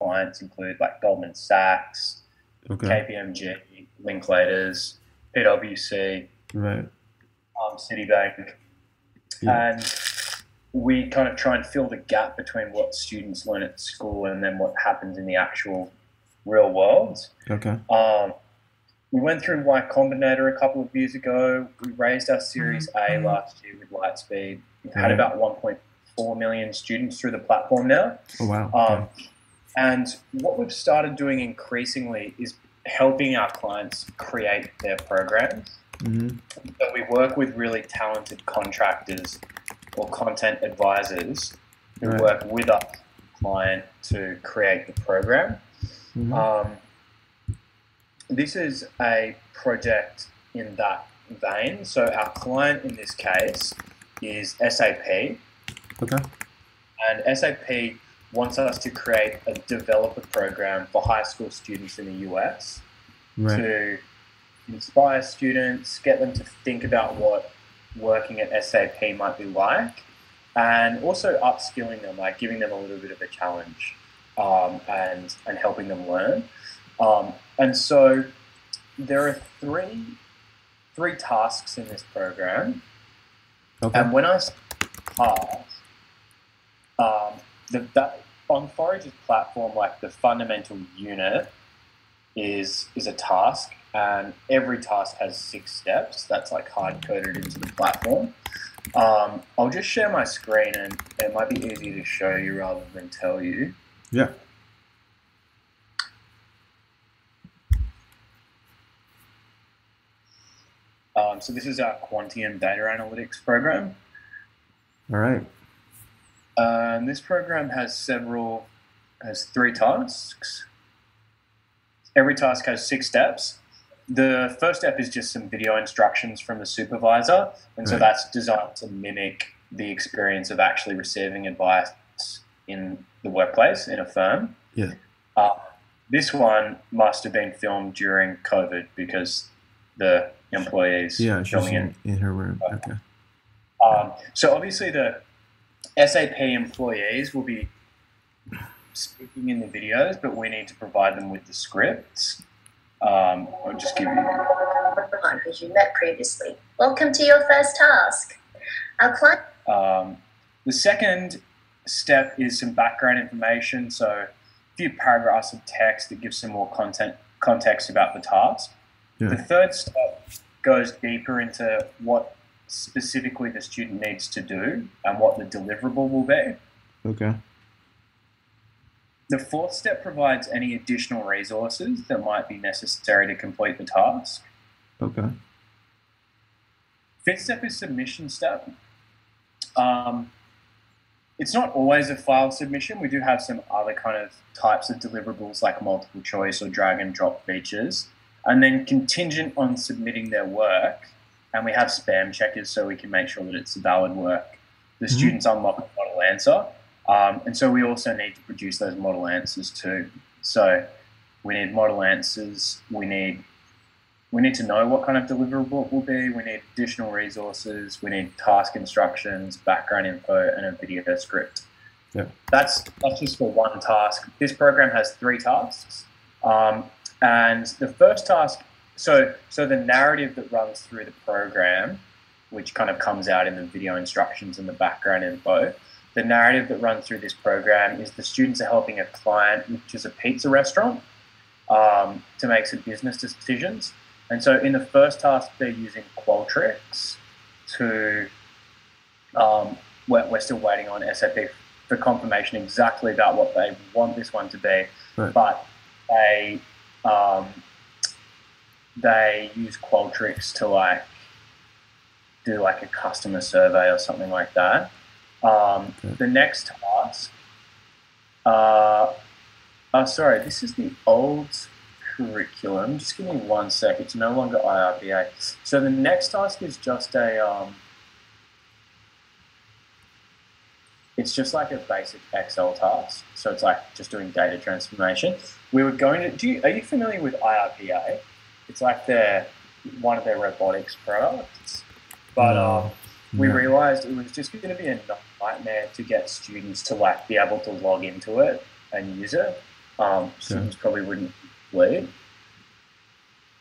clients include like Goldman Sachs, Okay. KPMG, Linklaters, PwC, Right. um, Citibank, Yeah. and we kind of try and fill the gap between what students learn at school and then what happens in the actual real world. Okay. Um, we went through Y Combinator a couple of years ago. We raised our Series A last year with Lightspeed. We've had about 1.4 million students through the platform now. Oh wow. Um, and what we've started doing increasingly is helping our clients create their programs. hmm So we work with really talented contractors or content advisors who Right. work with our client to create the program. hmm Um, this is a project in that vein. So our client in this case is SAP, okay. and SAP wants us to create a developer program for high school students in the US Right. to inspire students, get them to think about what working at SAP might be like, and also upskilling them, like giving them a little bit of a challenge um, and and helping them learn. Um, and so there are three three tasks in this program, Okay. and when I task, um, the, that on Forage's platform, like the fundamental unit is is a task, and every task has six steps. That's like hard coded into the platform. Um, I'll just share my screen, and it might be easier to show you rather than tell you. Yeah. Um, so this is our Quantium data analytics program. All right. Um, this program has several, has three tasks. Every task has six steps. The first step is just some video instructions from the supervisor, and so that's designed to mimic the experience of actually receiving advice in the workplace in a firm. Yeah. Uh, this one must have been filmed during COVID because the employees Yeah, she's filming in, in her room. Okay. um, so obviously the SAP employees will be speaking in the videos, but we need to provide them with the scripts. Um, I'll just give you. on who you met previously. Welcome to your first task. Our client Um, the second step is some background information, so a few paragraphs of text that gives some more content context about the task. Yeah. The third step goes deeper into what specifically the student needs to do and what the deliverable will be. Okay. The fourth step provides any additional resources that might be necessary to complete the task. Okay. Fifth step is submission step. Um, it's not always a file submission. We do have some other kind of types of deliverables like multiple choice or drag and drop features. And then contingent on submitting their work, and we have spam checkers so we can make sure that it's valid work. The Mhm. students unlock a model answer. Um, and so we also need to produce those model answers too. So we need model answers. We need we need to know what kind of deliverable it will be. We need additional resources. We need task instructions, background info, and a video script. Yeah. That's that's just for one task. This program has three tasks, um, and the first task. So so the narrative that runs through the program, which kind of comes out in the video instructions and the background info. The narrative that runs through this program is the students are helping a client, which is a pizza restaurant, um, to make some business decisions. And so in the first task, they're using Qualtrics to, um, we're, we're still waiting on SAP for confirmation exactly about what they want this one to be. Right. But they, um, they use Qualtrics to like do like a customer survey or something like that. Um, Okay. The next task, uh, oh, sorry, this is the old curriculum. Just give me one sec. It's no longer IRPA. So the next task is just a, um, it's just like a basic Excel task. So it's like just doing data transformation. We were going to, do you, are you familiar with IRPA? It's like their, one of their robotics products. But um, we Yeah. realized it was just going to be a nightmare to get students to like be able to log into it and use it. Um, students probably wouldn't lead.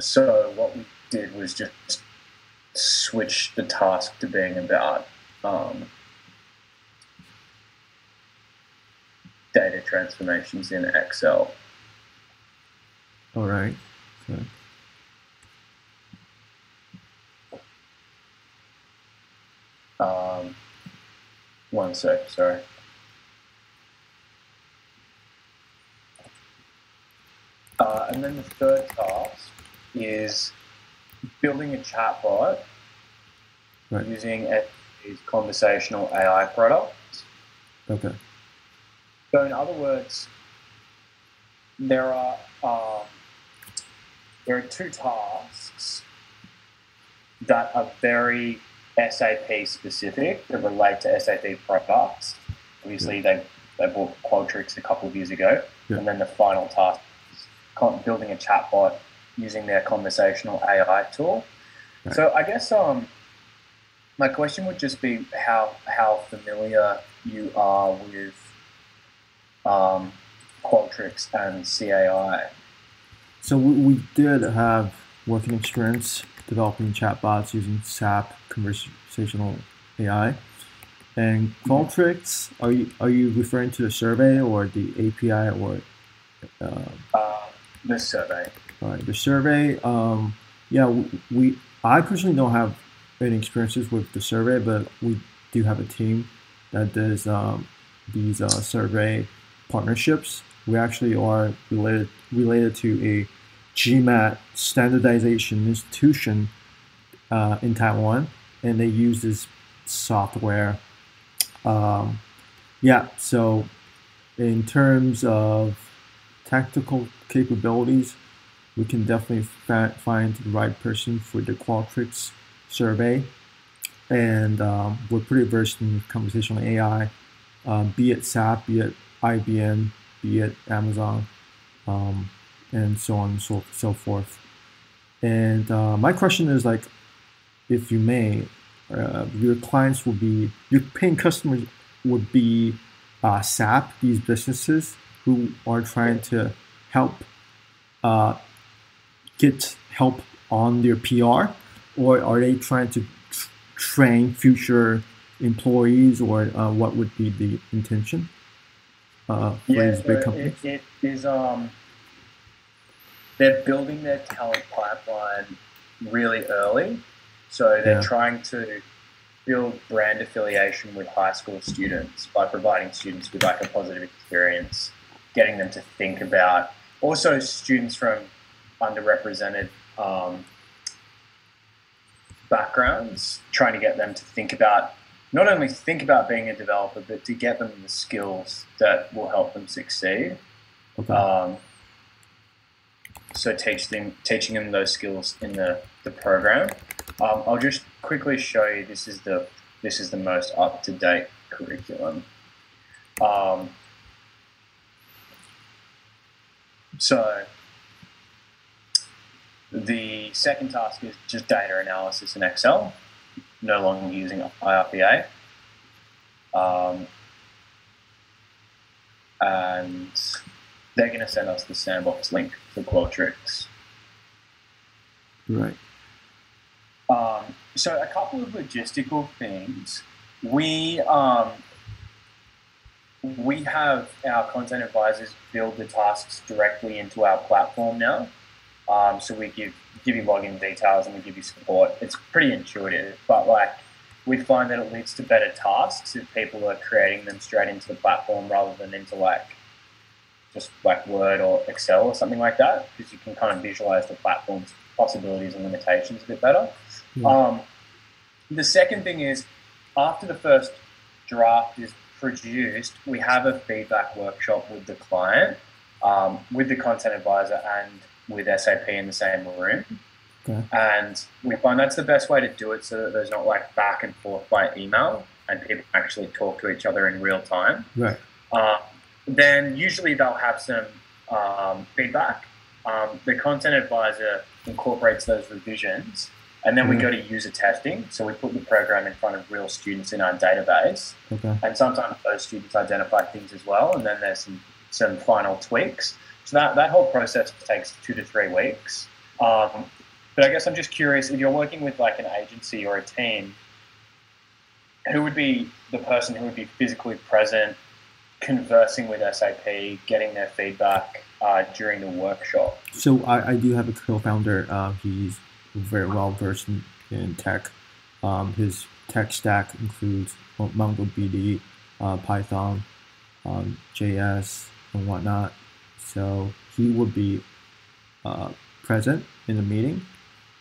So what we did was just switch the task to being about um, data transformations in Excel. All right. Um, one sec, sorry. Uh, and then the third task is building a chatbot Right. using SAP's conversational AI product. Okay. So, in other words, there are um, there are two tasks that are very SAP specific that relate to SAP products. Obviously, they they bought Qualtrics a couple of years ago, Yeah. and then the final task is building a chatbot using their conversational AI tool. Right. So, I guess um, my question would just be how how familiar you are with um, Qualtrics and CAI. So we, we did have working experience developing chatbots using SAP conversational AI. And Qualtrics, are you are you referring to the survey or the API or uh, Uh, this survey. All right, the survey. Um, yeah, we, we. I personally don't have any experiences with the survey, but we do have a team that does um, these uh, survey partnerships. We actually are related related to a GMAT standardization institution uh, in Taiwan, and they use this software. Um, yeah, so in terms of tactical capabilities, we can definitely fa- find the right person for the Qualtrics survey. And um, we're pretty versed in conversational AI, um, be it SAP, be it IBM, be it Amazon, um, and so on and so, so forth. And uh, my question is like, if you may, uh, your clients will be, your paying customers would be uh, SAP, these businesses who are trying to help uh, get help on their PR, or are they trying to tr- train future employees, or uh, what would be the intention uh, for Yeah, these big companies? it, it is. Um, they're building their talent pipeline really early, so they're Yeah. trying to build brand affiliation with high school students by providing students with like a positive experience, getting them to think about. Also, students from underrepresented um, backgrounds, trying to get them to think about not only think about being a developer, but to get them the skills that will help them succeed. Okay. Um, so teach them, teaching them those skills in the, the program. Um, I'll just quickly show you. This is the this is the most up to date curriculum. Um, so the second task is just data analysis in Excel, no longer using IRPA. Um, and they're going to send us the sandbox link for Qualtrics. right. Um, so a couple of logistical things. We um, we have our content advisors build the tasks directly into our platform now. Um, so we give give you login details and we give you support. It's pretty intuitive, but like we find that it leads to better tasks if people are creating them straight into the platform rather than into like just like Word or Excel or something like that, because you can kind of visualize the platform's possibilities and limitations a bit better. Yeah. Um, the second thing is, after the first draft is produced, we have a feedback workshop with the client, um, with the content advisor, and with SAP in the same room. Okay. And we find that's the best way to do it so that there's not like back and forth by email and people actually talk to each other in real time. Right. Uh, then usually they'll have some um, feedback. Um, the content advisor incorporates those revisions, and then we Mhm. go to user testing. So we put the program in front of real students in our database, Okay. and sometimes those students identify things as well. And then there's some some final tweaks. So that, that whole process takes two to three weeks. Um, but I guess I'm just curious if you're working with like an agency or a team, who would be the person who would be physically present, conversing with SAP, getting their feedback uh, during the workshop? So I, I do have a co-founder. Uh, he's very well versed in, in tech. Um, his tech stack includes MongoDB, uh, Python, um, JS, and whatnot. So he would be uh, present in the meeting,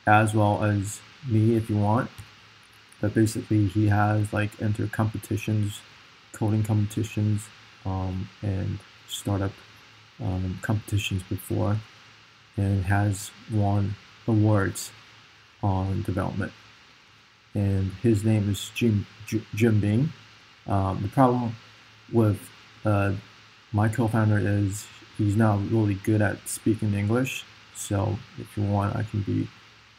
as well as me if you want. But basically, he has like enter competitions, coding competitions, um, and startup um, competitions before, and has won awards on development. And his name is Jim Jim Bing. Um, the problem with uh, my co-founder is he's not really good at speaking English. So if you want, I can be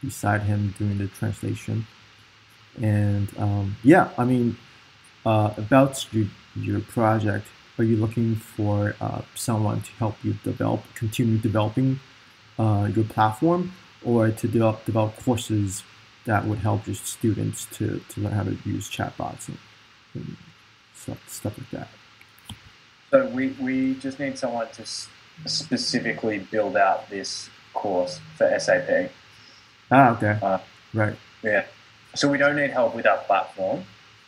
beside him doing the translation. And um, yeah, I mean, uh, about your, your project, are you looking for uh, someone to help you develop, continue developing uh, your platform, or to develop develop courses that would help your students to, to learn how to use chatbots and, and stuff, stuff like that? So we, we just need someone to specifically build out this course for SAP. Ah, okay. Uh, right. Yeah. So we don't need help with our platform.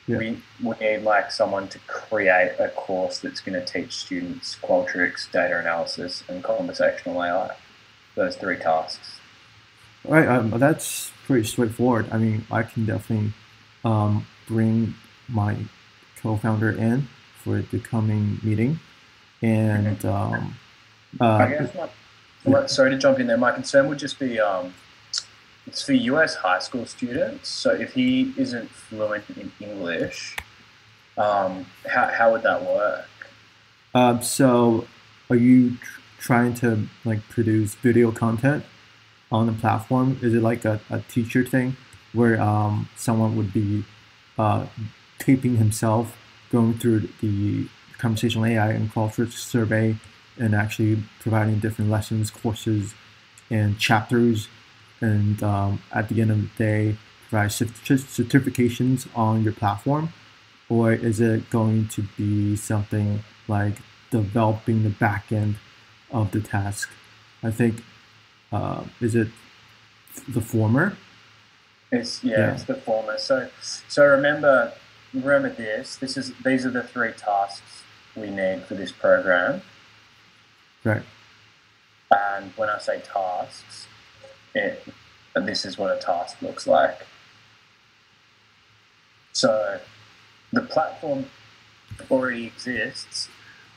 Yeah. We, we need like someone to create a course that's going to teach students Qualtrics, data analysis, and conversational AI. Those three tasks. All right. Um, that's pretty straightforward. I mean, I can definitely um, bring my co-founder in for the coming meeting, and um, uh, I guess my, yeah. sorry to jump in there. My concern would just be um, it's for US high school students. So if he isn't fluent in English, um, how how would that work? Uh, so are you tr- trying to like produce video content on the platform? Is it like a, a teacher thing where um, someone would be uh, taping himself going through the conversational AI and Qualtrics survey and actually providing different lessons, courses, and chapters. And um, at the end of the day, provide certifications on your platform? Or is it going to be something like developing the back end of the task? I think, uh, is it the former? It's yeah, yeah, it's the former. So so remember remember this. This is these are the three tasks we need for this program. Right. And when I say tasks, it, this is what a task looks like. So the platform already exists.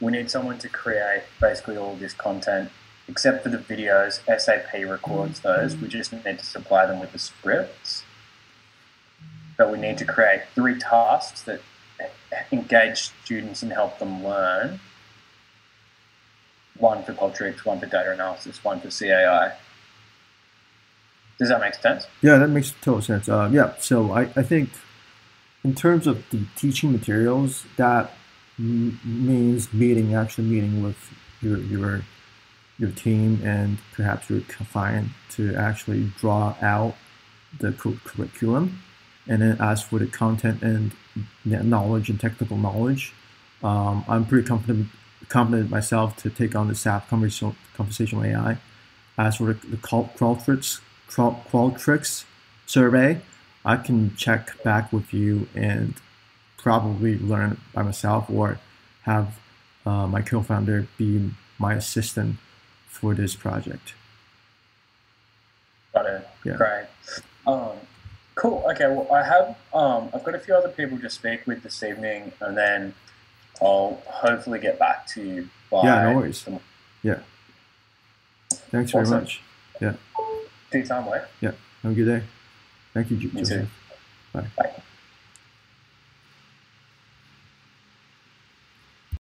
We need someone to create basically all this content, except for the videos. SAP records those. We just need to supply them with the scripts. But we need to create three tasks that engage students and help them learn. One for Qualtrics, one for data analysis, one for CAI. Does that make sense? Yeah, that makes total sense. Uh, yeah, so I, I think in terms of the teaching materials, that m- means meeting, actually meeting with your your your team and perhaps your client to actually draw out the curriculum and then as for the content and knowledge and technical knowledge, um, I'm pretty confident confident myself to take on the SAP conversational AI. As for the, the Qualtrics, Qualtrics survey, I can check back with you and probably learn by myself or have uh, my co-founder be my assistant for this project. Got it. Yeah. Great. Um, Cool. Okay. Well, I have um, I've got a few other people to speak with this evening, and then I'll hopefully get back to you. By yeah. No worries. Yeah. Thanks awesome. very much. Yeah. Do time, Wei. Yeah. Have a good day. Thank you, Joseph. Bye. Bye.